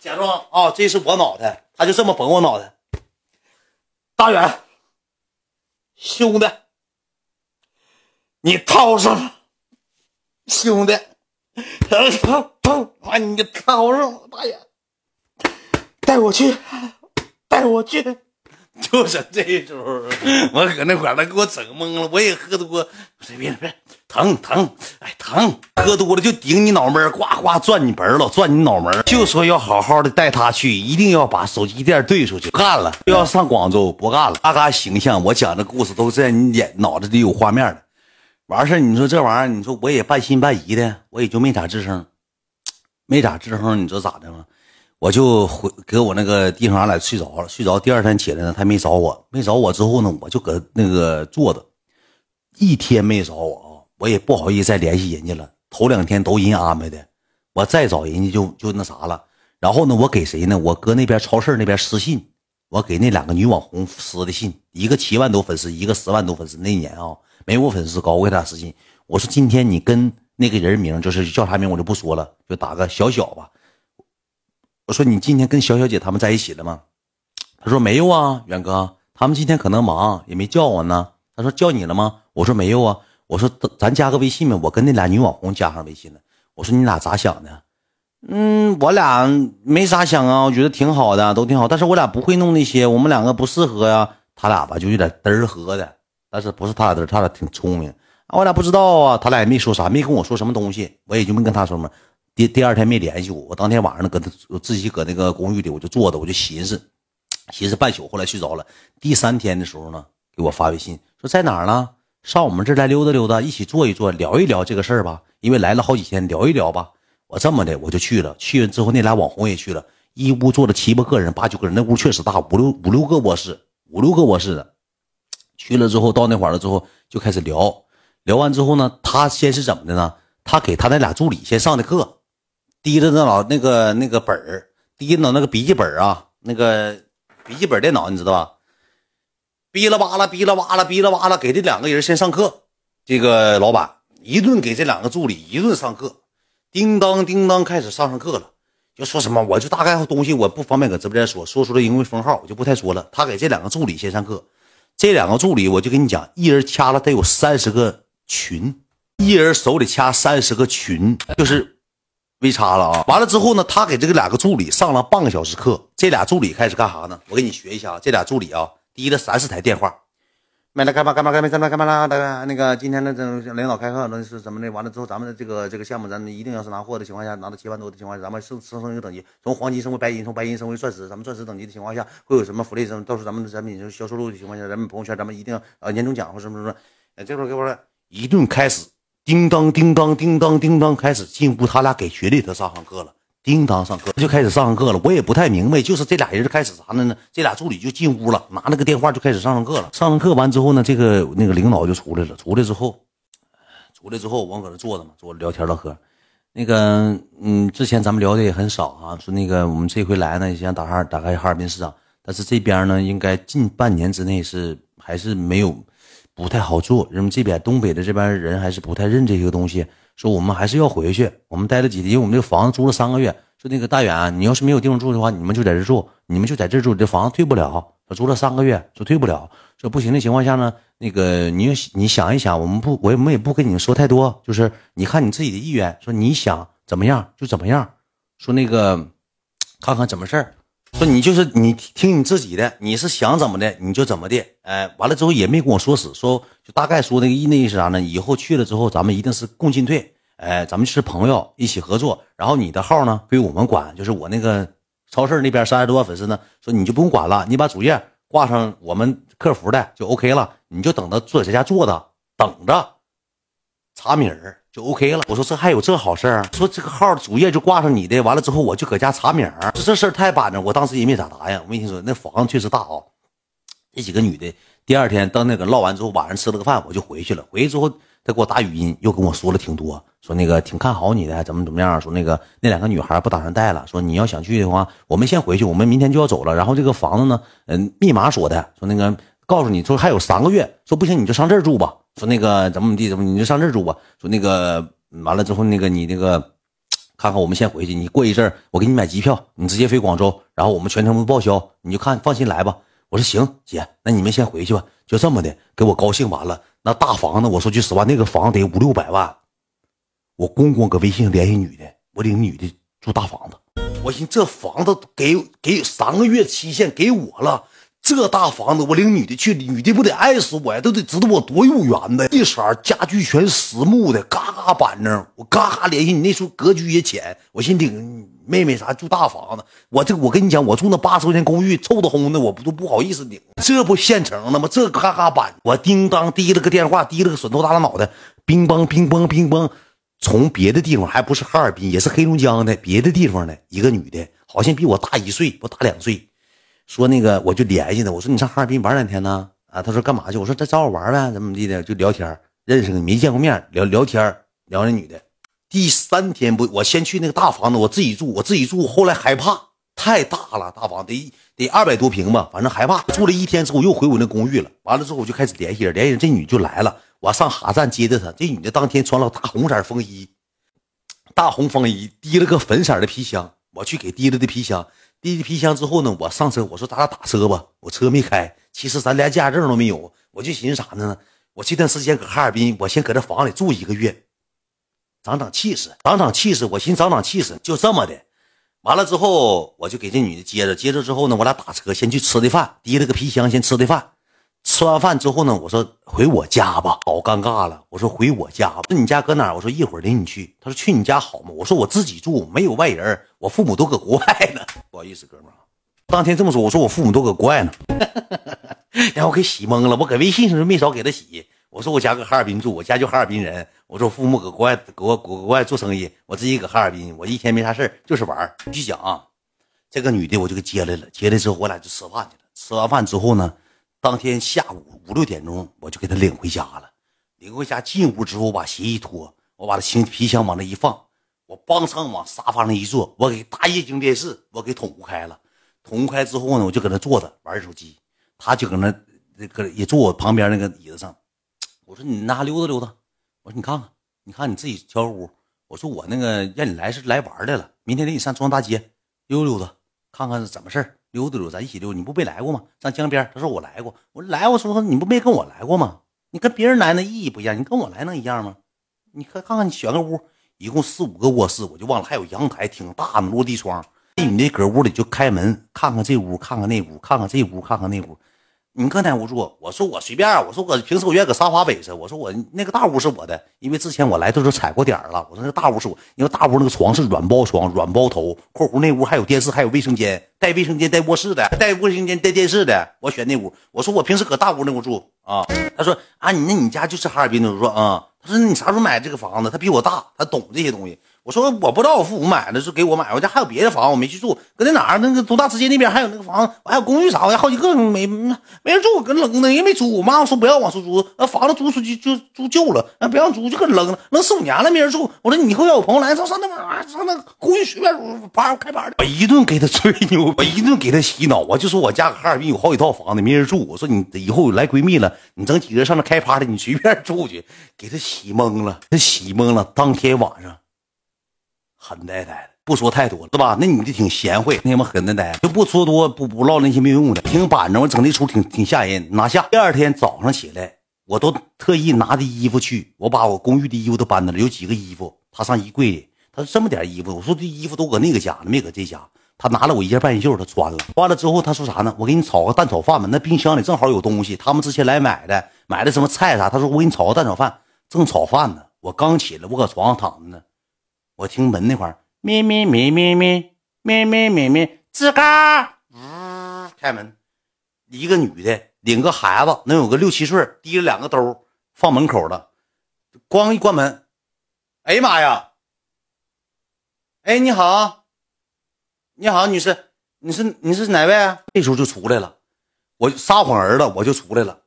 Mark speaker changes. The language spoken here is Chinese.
Speaker 1: 假装啊，这是我脑袋，他就这么捧我脑袋。大远，兄弟，你掏上，兄弟，掏掏啊，你掏上，大远，带我去，带我去。就是这时候，我搁那块儿，他给我整懵了。我也喝多，随便别疼疼，哎疼，喝多了就顶你脑门呱呱转你盆了，转你脑门就说要好好的带他去，一定要把手机店兑出去。不干了，要上广州不干了。嘎嘎形象，我讲的故事都在你眼脑子里有画面的。完事你说这玩意儿，你说我也半信半疑的，我也就没咋吱声，没咋吱声。你知道咋的吗？我就回给我那个地方，俺俩睡着了，睡着第二天起来呢，他没找我，没找我之后呢，我就搁那个坐着，一天没找我啊，我也不好意思再联系人家了。头两天都人安排的，我再找人家就就那啥了。然后呢，我给谁呢？我搁那边超市那边私信，我给那两个女网红私的信，一个七万多粉丝，一个十万多粉丝。那年啊，没我粉丝高，我给他私信，我说今天你跟那个人名就是叫啥名，我就不说了，就打个小小吧。我说你今天跟小小姐他们在一起了吗？他说没有啊，远哥，他们今天可能忙，也没叫我呢。他说叫你了吗？我说没有啊。我说咱加个微信呗，我跟那俩女网红加上微信了。我说你俩咋想的？嗯，我俩没啥想啊，我觉得挺好的，都挺好。但是我俩不会弄那些，我们两个不适合呀。他俩吧就有点嘚儿喝的，但是不是他俩嘚儿，他俩挺聪明。我俩不知道啊，他俩也没说啥，没跟我说什么东西，我也就没跟他说嘛。第第二天没联系我，我当天晚上呢，搁他我自己搁那个公寓里，我就坐着，我就寻思，寻思半宿，后来睡着了。第三天的时候呢，给我发微信说在哪儿呢？上我们这儿来溜达溜达，一起坐一坐，聊一聊这个事儿吧。因为来了好几天，聊一聊吧。我这么的，我就去了。去了之后，那俩网红也去了，一屋坐了七八个人，八九个人。那屋确实大，五六五六个卧室，五六个卧室的。去了之后，到那会儿了之后，就开始聊。聊完之后呢，他先是怎么的呢？他给他那俩助理先上的课。提着那老那个那个本儿，提着那个笔记本啊，那个笔记本电脑，你知道吧？哔啦吧啦，哔啦吧啦，哔啦吧啦，给这两个人先上课。这个老板一顿给这两个助理一顿上课，叮当叮当开始上上课了。就说什么，我就大概东西我不方便搁直播间说，说出来因为封号，我就不太说了。他给这两个助理先上课，这两个助理我就跟你讲，一人掐了得有三十个群，一人手里掐三十个群，就是。微差了啊！完了之后呢，他给这个两个助理上了半个小时课。这俩助理开始干啥呢？我给你学一下啊！这俩助理啊，提了三四台电话，买了干嘛干嘛干嘛干嘛干嘛啦？大概那个今天的这领导开课那是怎么的？完了之后，咱们的这个这个项目，咱们一定要是拿货的情况下，拿到七万多的情况下，咱们升升升一个等级，从黄金升为白银，从白银升为钻石。咱们钻石等级的情况下，会有什么福利？什么？到时候咱们的产品销售路的情况下，咱们朋友圈咱们一定要呃年终奖或什么什么。哎，这会儿给我一顿开始。叮当叮当叮当叮当，开始进屋，他俩给群里头上上课了。叮当上课就开始上上课了，我也不太明白，就是这俩人开始啥呢呢？这俩助理就进屋了，拿那个电话就开始上上课了。上上课完之后呢，这个那个领导就出来了。出来之后，出来之后，我搁那坐着嘛，坐着聊天唠嗑。那个，嗯，之前咱们聊的也很少啊，说那个我们这回来呢，想打哈打开哈尔滨市场，但是这边呢，应该近半年之内是还是没有。不太好做，因为这边东北的这边人还是不太认这些东西。说我们还是要回去，我们待了几天，因为我们这个房子租了三个月。说那个大远，你要是没有地方住的话，你们就在这住，你们就在这住，这房子退不了。说租了三个月，说退不了。说不行的情况下呢，那个你你想一想，我们不，我们也不跟你们说太多，就是你看你自己的意愿，说你想怎么样就怎么样。说那个看看怎么事儿。说你就是你听你自己的，你是想怎么的你就怎么的，哎，完了之后也没跟我说死，说就大概说那个意那意思啥呢？以后去了之后，咱们一定是共进退，哎，咱们是朋友，一起合作。然后你的号呢归我们管，就是我那个超市那边三十多万粉丝呢，说你就不用管了，你把主页挂上我们客服的就 OK 了，你就等着坐在家坐着等着查米儿。就 OK 了。我说这还有这好事儿？说这个号主页就挂上你的，完了之后我就搁家查名儿。这事儿太板正，我当时也没咋答应。我跟你说，那房子确实大啊。这几个女的，第二天到那个唠完之后，晚上吃了个饭，我就回去了。回去之后，她给我打语音，又跟我说了挺多，说那个挺看好你的，怎么怎么样。说那个那两个女孩不打算带了，说你要想去的话，我们先回去，我们明天就要走了。然后这个房子呢，嗯，密码锁的，说那个告诉你说还有三个月，说不行你就上这儿住吧。说那个怎么怎么地，怎么你就上这住吧。说那个完了之后，那个你那个看看我们先回去，你过一阵我给你买机票，你直接飞广州，然后我们全程不报销，你就看放心来吧。我说行，姐，那你们先回去吧。就这么的，给我高兴完了。那大房子，我说句实话，那个房子得五六百万。我公公搁微信联系女的，我领女的住大房子。我寻这房子给给三个月期限给我了。这大房子，我领女的去，女的不得爱死我呀？都得知道我多有缘呗。一色家具全实木的，嘎嘎板正。我嘎嘎联系你，那时候格局也浅。我寻领妹妹啥住大房子，我这我跟你讲，我住那八十块钱公寓，臭的烘的，我不都不好意思领。这不现成的吗？这嘎嘎板，我叮当提了个电话，提了个笋头大的脑袋，乒乓乒乓乒乓，从别的地方，还不是哈尔滨，也是黑龙江的别的地方的一个女的，好像比我大一岁，不大两岁。说那个，我就联系他，我说你上哈尔滨玩两天呢？啊，他说干嘛去？我说再找我玩呗，怎么地的？就聊天，认识个没见过面，聊聊天，聊那女的。第三天不，我先去那个大房子，我自己住，我自己住。后来害怕，太大了，大房得得二百多平吧，反正害怕。住了一天之后，又回我那公寓了。完了之后，我就开始联系人，联系人，这女就来了。我上哈站接的她。这女的当天穿了大红色风衣，大红风衣，提了个粉色的皮箱。我去给提了的皮箱。滴滴皮箱之后呢，我上车，我说咱俩打车吧，我车没开。其实咱连驾驶证都没有，我就寻思啥呢？我这段时间搁哈尔滨，我先搁这房里住一个月，长长气势，长长气势。我寻思长长气势，就这么的。完了之后，我就给这女的接着，接着之后呢，我俩打车先去吃的饭，提了个皮箱先吃的饭。吃完饭之后呢，我说回我家吧，好尴尬了。我说回我家吧，那你家搁哪？我说一会儿领你去。他说去你家好吗？我说我自己住，没有外人，我父母都搁国外呢。不好意思，哥们儿，当天这么说，我说我父母都搁国外呢，然后给洗懵了。我搁微信上没少给他洗。我说我家搁哈尔滨住，我家就哈尔滨人。我说父母搁国外，搁国国外做生意，我自己搁哈尔滨，我一天没啥事就是玩继续讲啊，这个女的我就给接来了，接来之后我俩就吃饭去了。吃完饭之后呢？当天下午五六点钟，我就给他领回家了。领回家进屋之后，把鞋一脱，我把他行皮箱往那一放，我帮上往沙发上一坐，我给大液晶电视我给捅开了。捅开之后呢，我就搁那坐着玩手机，他就搁那搁也坐我旁边那个椅子上。我说你那溜达溜达，我说你看看，你看你自己挑屋。我说我那个让你来是来玩来了，明天领你上中央大街溜溜达，看看是怎么事儿。溜达溜，咱一起溜。你不没来过吗？上江边，他说我来过。我说来，我说你不没跟我来过吗？你跟别人来那意义不一样，你跟我来能一样吗？你看看看，你选个屋，一共四五个卧室，我就忘了，还有阳台，挺大的落地窗。你那搁屋里就开门，看看这屋，看看那屋，看看这屋，看看那屋。你搁哪屋住？我说我随便，我说我平时我愿意搁沙发北侧。我说我那个大屋是我的，因为之前我来的时候踩过点了。我说那个大屋是我，因为大屋那个床是软包床、软包头（括弧那屋还有电视，还有卫生间，带卫生间、带卧室的，带卫生间、带电视的）。我选那屋。我说我平时搁大屋那屋住啊。他说啊，你那你家就是哈尔滨的？我说啊。他说你啥时候买这个房子？他比我大，他懂这些东西。我说我不知道，我父母买的，是给我买。我家还有别的房，我没去住。搁那哪儿？那个东大直街那边还有那个房，我还有公寓啥的，好几个没没人住，搁扔的，也没租。我妈说不要往出租，那房子租出去就租旧了，那不让租就搁扔了，扔四五年了没人住。我说你以后要有朋友来，上上那玩上那公寓随便住，趴开趴的。我一顿给他吹牛，我一顿给他洗脑。我就说我家搁哈尔滨有好几套房子没人住。我说你以后来闺蜜了，你整几个上那开趴的，你随便住去，给他洗懵了，他洗懵了。当天晚上。狠呆呆的，不说太多了，是吧？那女的挺贤惠，那么狠呆呆，就不说多，不不唠那些没用的，挺板正，我整那出挺挺吓人。拿下。第二天早上起来，我都特意拿的衣服去，我把我公寓的衣服都搬来了，有几个衣服，他上衣柜里，他说这么点衣服，我说这衣服都搁那个家呢，没搁这家。他拿了我一件半袖，他穿了，穿了之后他说啥呢？我给你炒个蛋炒饭吧，那冰箱里正好有东西，他们之前来买的，买的什么菜啥？他说我给你炒个蛋炒饭，正炒饭呢，我刚起来，我搁床上躺着呢。我听门那块儿，咩咩咩咩咩咩咩咩咩，吱嘎，呜，开门，一个女的领个孩子，能有个六七岁，提着两个兜放门口了，咣一关门，哎呀妈呀！哎，你好，你好，女士，你是你是哪位啊？这时候就出来了，我撒谎儿子，我就出来了。